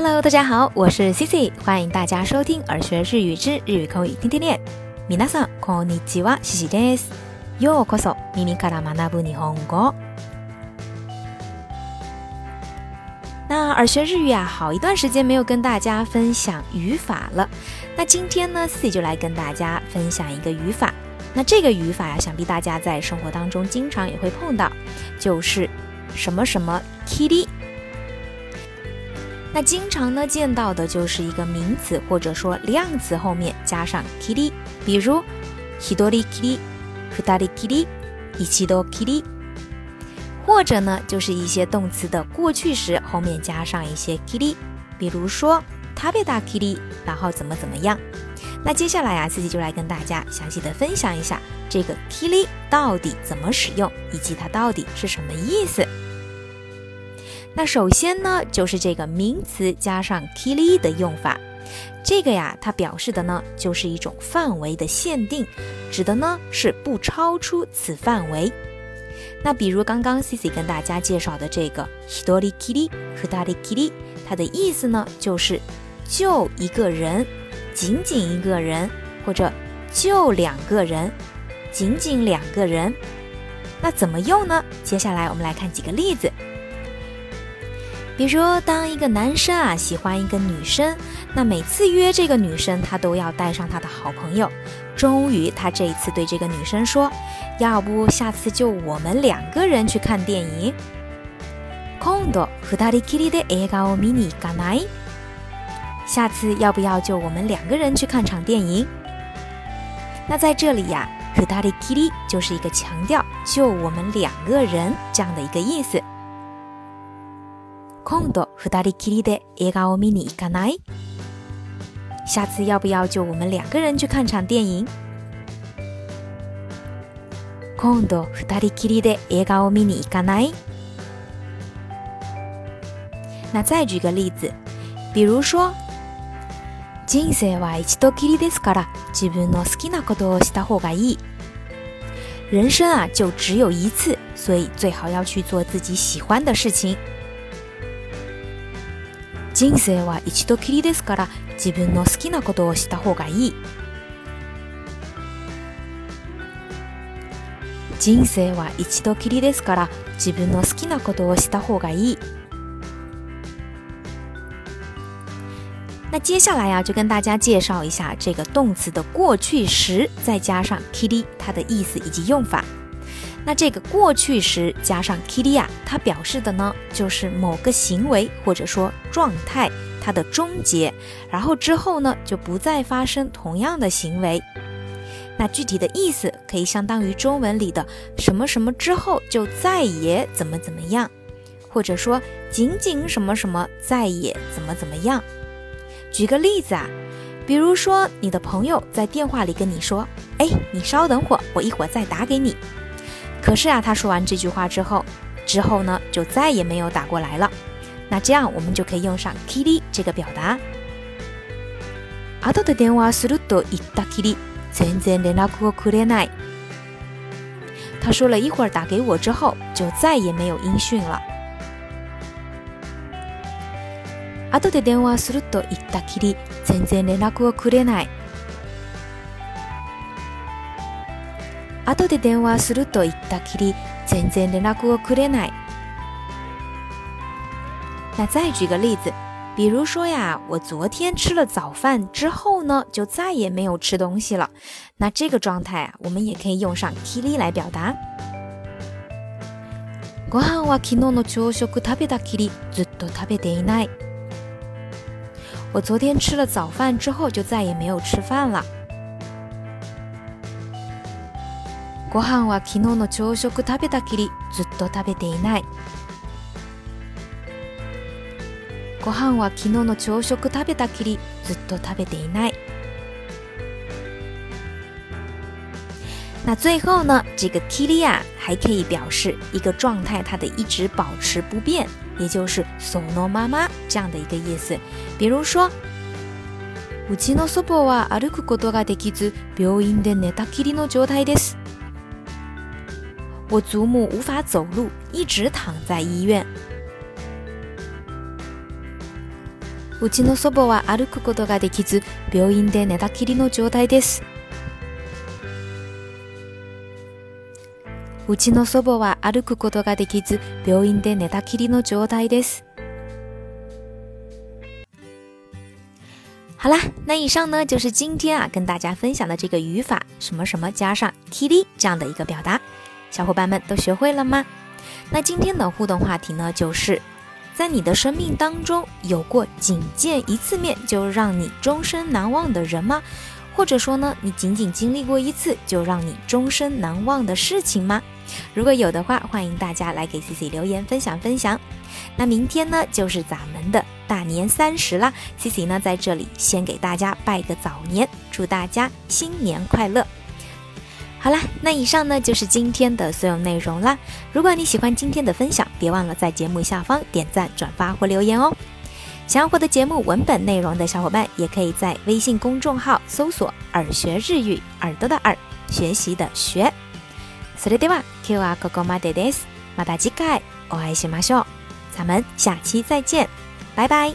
Hello，大家好，我是 Cici，欢迎大家收听《耳学日语之日语口语天天练》。ミナさんこんにちは、Cici です。よこそ、ん、ミミからマナブに逢ご。那耳学日语啊，好一段时间没有跟大家分享语法了。那今天呢，Cici 就来跟大家分享一个语法。那这个语法呀，想必大家在生活当中经常也会碰到，就是什么什么 T D。那经常呢见到的就是一个名词或者说量词后面加上 ki y 比如 hidori ki t 许 r i ki i 里、一些多 ki y 或者呢就是一些动词的过去时后面加上一些 ki y 比如说 tabeta ki y 然后怎么怎么样。那接下来呀，自己就来跟大家详细的分享一下这个 ki y 到底怎么使用，以及它到底是什么意思。那首先呢，就是这个名词加上 kili 的用法，这个呀，它表示的呢，就是一种范围的限定，指的呢是不超出此范围。那比如刚刚 Cici 跟大家介绍的这个 hitori kili，hitori kili，它的意思呢，就是就一个人，仅仅一个人，或者就两个人，仅仅两个人。那怎么用呢？接下来我们来看几个例子。比如，当一个男生啊喜欢一个女生，那每次约这个女生，他都要带上他的好朋友。终于，他这一次对这个女生说：“要不下次就我们两个人去看电影。”空 o 和他里 kiri 的 e o mini 干来，下次要不要就我们两个人去看场电影？那在这里呀，和他里 kiri 就是一个强调“就我们两个人”这样的一个意思。今度ふたりきりで映画を見に行かない？下次要不要就我们两个人去看场电影？今度ふたりきりで映画を見に行かない？那再举个例子，比如说，人生は一度きりですから、自分の好きなことをした方がいい。人生啊，就只有一次，所以最好要去做自己喜欢的事情。人生は一度きりですから自分の好きなことをした方がいい人生は一度きりですから自分の好きなことをした方がいい那接下来啊，就跟大家介绍一下这个动词的过去时，再加上 k i 它的意思以及用法。那这个过去时加上 k i t i y a 它表示的呢，就是某个行为或者说状态它的终结，然后之后呢就不再发生同样的行为。那具体的意思可以相当于中文里的什么什么之后就再也怎么怎么样，或者说仅仅什么什么再也怎么怎么样。举个例子啊，比如说你的朋友在电话里跟你说，哎，你稍等会儿，我一会儿再打给你。可是啊，他说完这句话之后，之后呢，就再也没有打过来了。那这样我们就可以用上 “kiri” 这个表达。阿豆的电话すると一旦 kiri 全然連絡をくれない。他说了一会儿打给我之后，就再也没有音讯了。阿豆的電話すると一旦 kiri 全然連絡をくれない。後で電話すると言ったきり、全然連絡をくれない。那再举个例子，比如说呀，我昨天吃了早饭之后呢，就再也没有吃东西了。那这个状态啊，我们也可以用上“きり”来表达。ご飯は昨日の朝食食べたきり、ずっと食べていない。我昨天吃了早饭之后，就再也没有吃饭了。ご飯は昨日の朝食食べたきりずっと食べていないご飯は昨日の朝食食べたきりずっと食べていない那最後呢，这个きりや i a 还可以表示一个状态，它的一直保持不变，也就是そのまま这样的一个意思。比如说，うちの祖母は歩くことができず、病院で寝たきりの状態です。我祖母无法走路，一直躺在医院。うちの祖母は歩くことができず、病院で寝たきりの状態です。うちの祖母は歩くことができず、病院で寝たきりの状態です。好啦，那以上呢，就是今天啊，跟大家分享的这个语法，什么什么加上きり这样的一个表达。小伙伴们都学会了吗？那今天的互动话题呢，就是在你的生命当中有过仅见一次面就让你终身难忘的人吗？或者说呢，你仅仅经历过一次就让你终身难忘的事情吗？如果有的话，欢迎大家来给 Cici 留言分享分享。那明天呢，就是咱们的大年三十啦 c i c i 呢在这里先给大家拜个早年，祝大家新年快乐。好啦，那以上呢就是今天的所有内容啦。如果你喜欢今天的分享，别忘了在节目下方点赞、转发或留言哦。想要获得节目文本内容的小伙伴，也可以在微信公众号搜索“耳学日语”，耳朵的耳，学习的学。それでは、今日はここまでです。また次回お会いしましょう。咱们下期再见，拜拜。